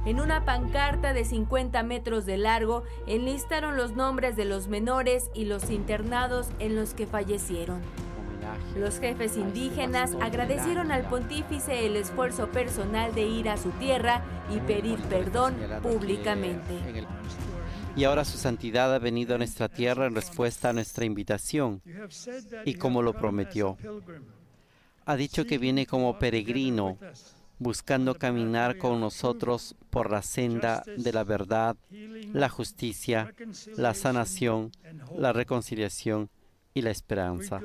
En una pancarta de 50 metros de largo enlistaron los nombres de los menores y los internados en los que fallecieron. Los jefes indígenas agradecieron al pontífice el esfuerzo personal de ir a su tierra y pedir perdón públicamente. Y ahora su santidad ha venido a nuestra tierra en respuesta a nuestra invitación y como lo prometió. Ha dicho que viene como peregrino, buscando caminar con nosotros por la senda de la verdad, la justicia, la sanación, la reconciliación y la esperanza.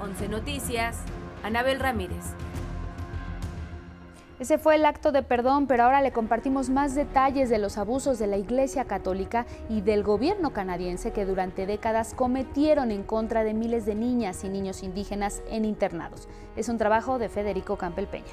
11 Noticias, Anabel Ramírez. Ese fue el acto de perdón, pero ahora le compartimos más detalles de los abusos de la Iglesia Católica y del gobierno canadiense que durante décadas cometieron en contra de miles de niñas y niños indígenas en internados. Es un trabajo de Federico Campel Peña.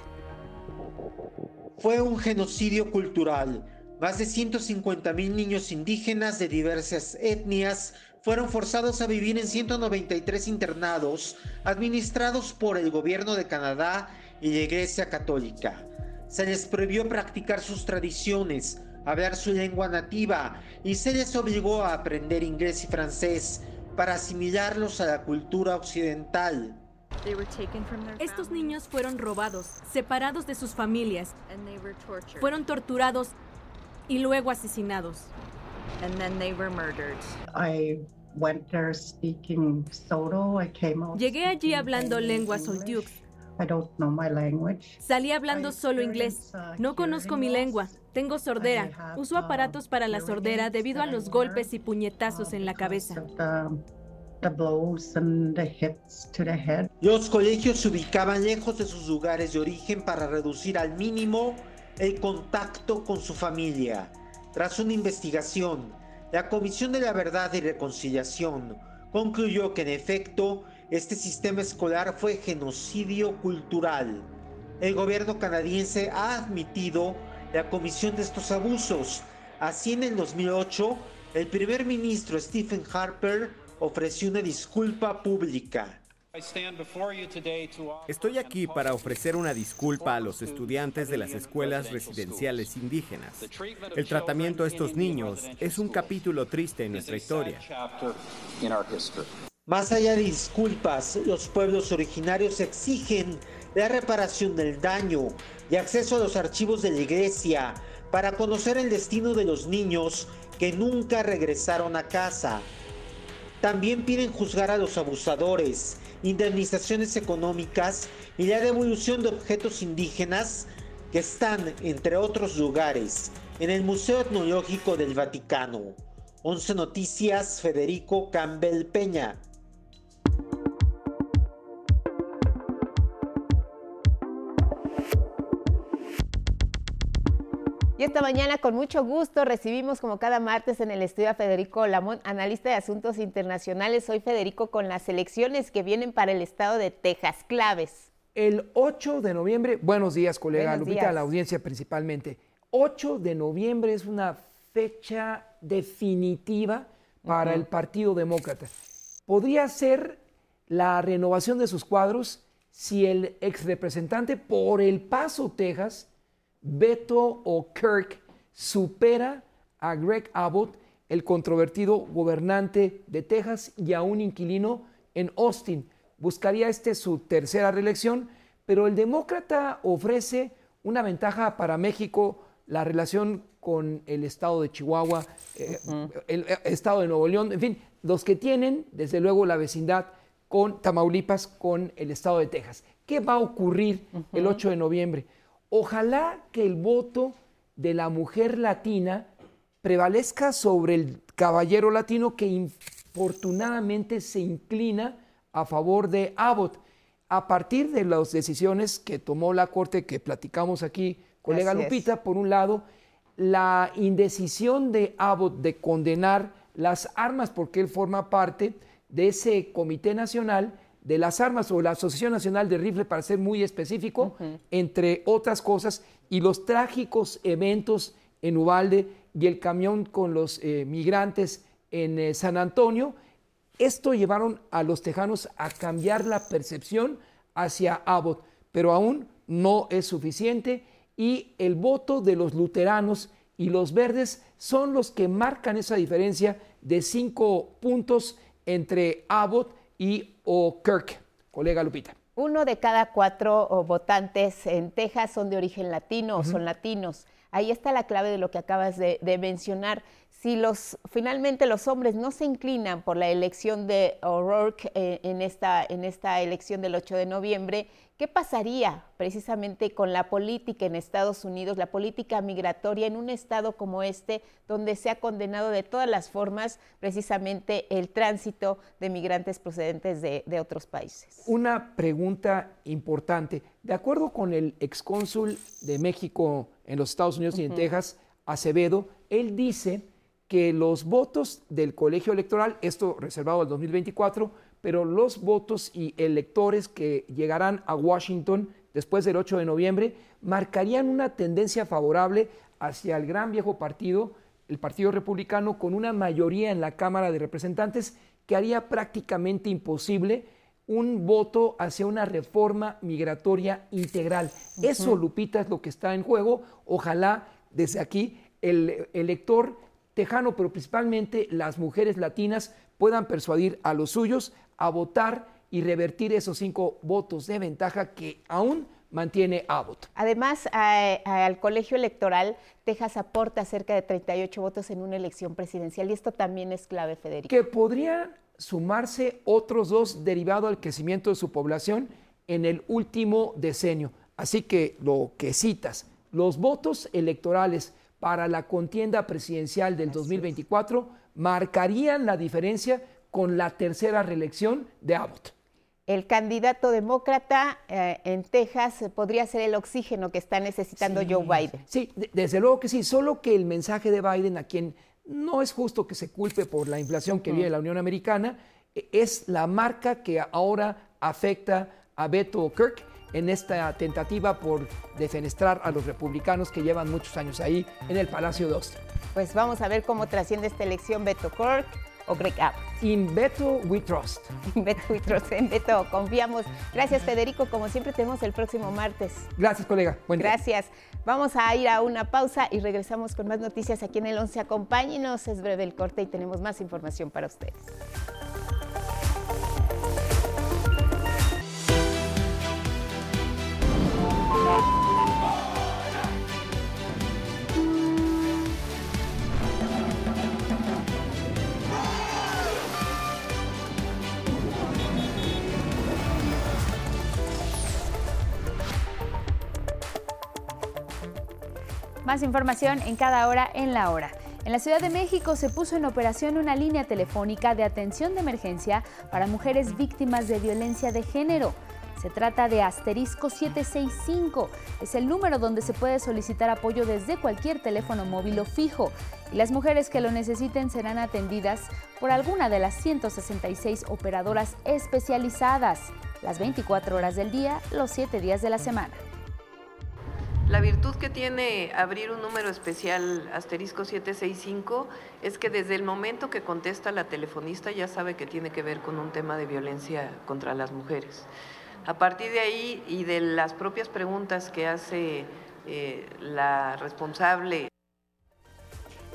Fue un genocidio cultural. Más de 150 mil niños indígenas de diversas etnias fueron forzados a vivir en 193 internados administrados por el gobierno de Canadá y la Iglesia Católica. Se les prohibió practicar sus tradiciones, hablar su lengua nativa y se les obligó a aprender inglés y francés para asimilarlos a la cultura occidental. Estos niños fueron robados, separados de sus familias, fueron torturados y luego asesinados. Llegué allí hablando lengua Soltiux. Salí hablando solo inglés. Uh, no conozco mi lengua. Tengo sordera. Uso aparatos para la sordera debido a los golpes y puñetazos en la cabeza. Los colegios se ubicaban lejos de sus lugares de origen para reducir al mínimo el contacto con su familia. Tras una investigación, la Comisión de la Verdad y Reconciliación concluyó que en efecto este sistema escolar fue genocidio cultural. El gobierno canadiense ha admitido la comisión de estos abusos. Así en el 2008, el primer ministro Stephen Harper ofreció una disculpa pública. Estoy aquí para ofrecer una disculpa a los estudiantes de las escuelas residenciales indígenas. El tratamiento a estos niños es un capítulo triste en nuestra historia. Más allá de disculpas, los pueblos originarios exigen la reparación del daño y acceso a los archivos de la iglesia para conocer el destino de los niños que nunca regresaron a casa. También piden juzgar a los abusadores, indemnizaciones económicas y la devolución de objetos indígenas que están, entre otros lugares, en el Museo Etnológico del Vaticano. 11 Noticias, Federico Campbell Peña. Y esta mañana con mucho gusto recibimos como cada martes en el estudio a Federico Lamont, analista de asuntos internacionales. Soy Federico con las elecciones que vienen para el estado de Texas, claves. El 8 de noviembre, buenos días colega Lupita, a la audiencia principalmente. 8 de noviembre es una fecha definitiva para el Partido Demócrata. Podría ser la renovación de sus cuadros si el ex representante por El Paso, Texas, Beto O'Kirk supera a Greg Abbott, el controvertido gobernante de Texas y a un inquilino en Austin. Buscaría este su tercera reelección, pero el demócrata ofrece una ventaja para México, la relación con el estado de Chihuahua, eh, el eh, estado de Nuevo León, en fin, los que tienen, desde luego, la vecindad con Tamaulipas, con el estado de Texas. ¿Qué va a ocurrir el 8 de noviembre? Ojalá que el voto de la mujer latina prevalezca sobre el caballero latino que infortunadamente se inclina a favor de Abbott. A partir de las decisiones que tomó la Corte que platicamos aquí, colega Lupita, por un lado, la indecisión de Abbott de condenar las armas porque él forma parte de ese Comité Nacional de las armas o la Asociación Nacional de Rifle, para ser muy específico, entre otras cosas, y los trágicos eventos en Ubalde y el camión con los eh, migrantes en eh, San Antonio, esto llevaron a los tejanos a cambiar la percepción hacia Abbott, pero aún no es suficiente y el voto de los luteranos y los verdes son los que marcan esa diferencia de cinco puntos entre Abbott y O'Kirk. Colega Lupita. Uno de cada cuatro votantes en Texas son de origen latino o son latinos. Ahí está la clave de lo que acabas de, mencionar. Si los, finalmente los hombres no se inclinan por la elección de O'Rourke eh, en, esta, en esta elección del 8 de noviembre, ¿Qué pasaría precisamente con la política en Estados Unidos, la política migratoria en un estado como este, donde se ha condenado de todas las formas precisamente el tránsito de migrantes procedentes de, otros países? Una pregunta importante. De acuerdo con el excónsul de México en los Estados Unidos y en Texas, Acevedo, él dice que los votos del colegio electoral, esto reservado al 2024, pero los votos y electores que llegarán a Washington después del 8 de noviembre marcarían una tendencia favorable hacia el gran viejo partido, el Partido Republicano, con una mayoría en la Cámara de Representantes que haría prácticamente imposible un voto hacia una reforma migratoria integral. Eso, Lupita, es lo que está en juego. Ojalá desde aquí el elector tejano, pero principalmente las mujeres latinas, puedan persuadir a los suyos a votar y revertir esos cinco votos de ventaja que aún mantiene Abbott. Además, al colegio electoral, Texas aporta cerca de 38 votos en una elección presidencial y esto también es clave, Federico. Que podrían sumarse otros dos derivado al crecimiento de su población en el último decenio. Así que lo que citas, los votos electorales para la contienda presidencial del 2024 marcarían la diferencia con la tercera reelección de Abbott. El candidato demócrata eh, en Texas podría ser el oxígeno que está necesitando Joe Biden. Sí, desde luego que sí, solo que el mensaje de Biden, a quien no es justo que se culpe por la inflación que vive la Unión Americana, e, es la marca que ahora afecta a Beto Kirk en esta tentativa por defenestrar a los republicanos que llevan muchos años ahí en el Palacio de Austin. Pues vamos a ver cómo trasciende esta elección Beto Kirk o Abbott. In Beto we trust. In Beto we trust. En Beto confiamos. Gracias, Federico. Como siempre, tenemos el próximo martes. Gracias, colega. Buen día. Gracias. Vamos a ir a una pausa y regresamos con más noticias aquí en el 11. Acompáñenos. Es breve el corte y tenemos más información para ustedes. Más información en cada hora en la hora. En la Ciudad de México se puso en operación una línea telefónica de atención de emergencia para mujeres víctimas de violencia de género. Se trata de asterisco 765. Es el número donde se puede solicitar apoyo desde cualquier teléfono móvil o fijo. Y las mujeres que lo necesiten serán atendidas por alguna de las 166 operadoras especializadas, las 24 horas del día, los 7 días de la semana. La virtud que tiene abrir un número especial asterisco 765 es que desde el momento que contesta la telefonista ya sabe que tiene que ver con un tema de violencia contra las mujeres. A partir de ahí y de las propias preguntas que hace eh, la responsable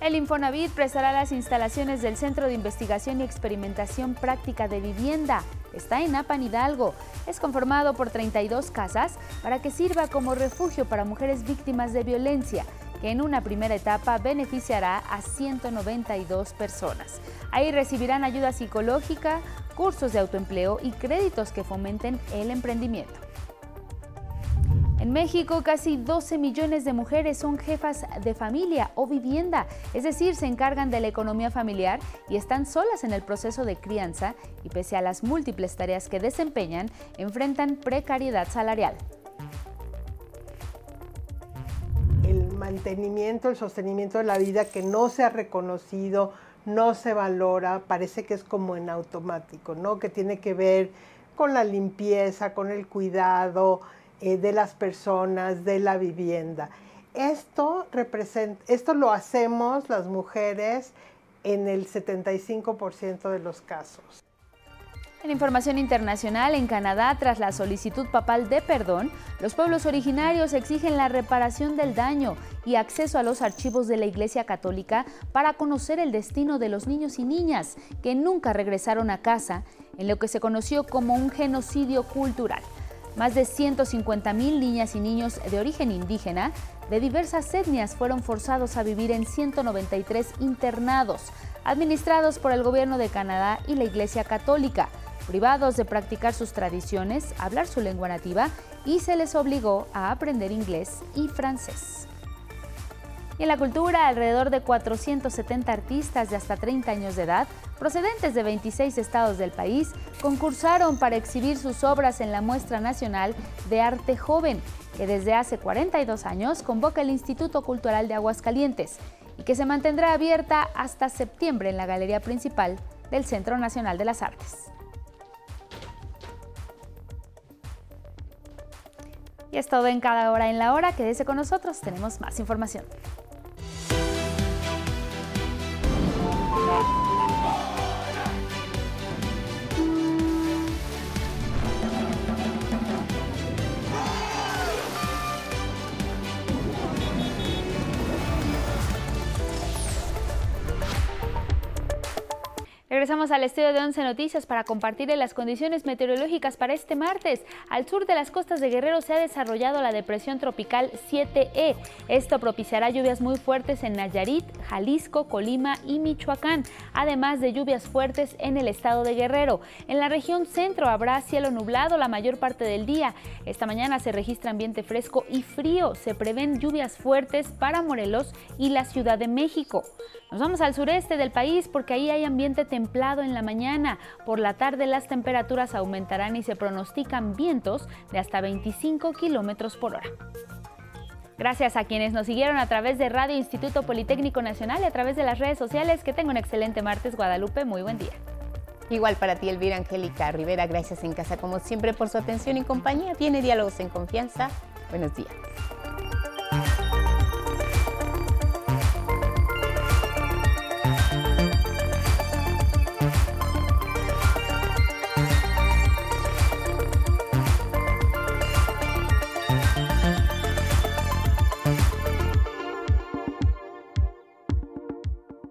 el Infonavit prestará las instalaciones del Centro de Investigación y Experimentación Práctica de Vivienda. Está en Apan Hidalgo. Es conformado por 32 casas para que sirva como refugio para mujeres víctimas de violencia, que en una primera etapa beneficiará a 192 personas. Ahí recibirán ayuda psicológica, cursos de autoempleo y créditos que fomenten el emprendimiento. En México, casi 12 millones de mujeres son jefas de familia o vivienda, es decir, se encargan de la economía familiar y están solas en el proceso de crianza y pese a las múltiples tareas que desempeñan, enfrentan precariedad salarial. El mantenimiento, el sostenimiento de la vida que no se ha reconocido, no se valora, parece que es como en automático, ¿no? Que tiene que ver con la limpieza, con el cuidado, eh, de las personas, de la vivienda. Esto, representa, esto lo hacemos las mujeres en el 75% de los casos. En información internacional, en Canadá, tras la solicitud papal de perdón, los pueblos originarios exigen la reparación del daño y acceso a los archivos de la Iglesia Católica para conocer el destino de los niños y niñas que nunca regresaron a casa, en lo que se conoció como un genocidio cultural. Más de 150 mil niñas y niños de origen indígena de diversas etnias fueron forzados a vivir en 193 internados, administrados por el gobierno de Canadá y la Iglesia Católica, privados de practicar sus tradiciones, hablar su lengua nativa y se les obligó a aprender inglés y francés. Y en la cultura, alrededor de 470 artistas de hasta 30 años de edad, procedentes de 26 estados del país, concursaron para exhibir sus obras en la Muestra Nacional de Arte Joven, que desde hace 42 años convoca el Instituto Cultural de Aguascalientes y que se mantendrá abierta hasta septiembre en la galería principal del Centro Nacional de las Artes. Y es todo en cada hora en la hora. Quédese con nosotros, tenemos más información. Regresamos al estudio de Once Noticias para compartir las condiciones meteorológicas para este martes. Al sur de las costas de Guerrero se ha desarrollado la depresión tropical 7E. Esto propiciará lluvias muy fuertes en Nayarit, Jalisco, Colima y Michoacán, además de lluvias fuertes en el estado de Guerrero. En la región centro habrá cielo nublado la mayor parte del día. Esta mañana se registra ambiente fresco y frío. Se prevén lluvias fuertes para Morelos y la Ciudad de México. Nos vamos al sureste del país porque ahí hay ambiente templado en la mañana. Por la tarde las temperaturas aumentarán y se pronostican vientos de hasta 25 kilómetros por hora. Gracias a quienes nos siguieron a través de Radio Instituto Politécnico Nacional y a través de las redes sociales. Que tenga un excelente martes, Guadalupe. Muy buen día. Igual para ti, Elvira Angélica Rivera. Gracias en casa, como siempre, por su atención y compañía. Tiene diálogos en confianza. Buenos días.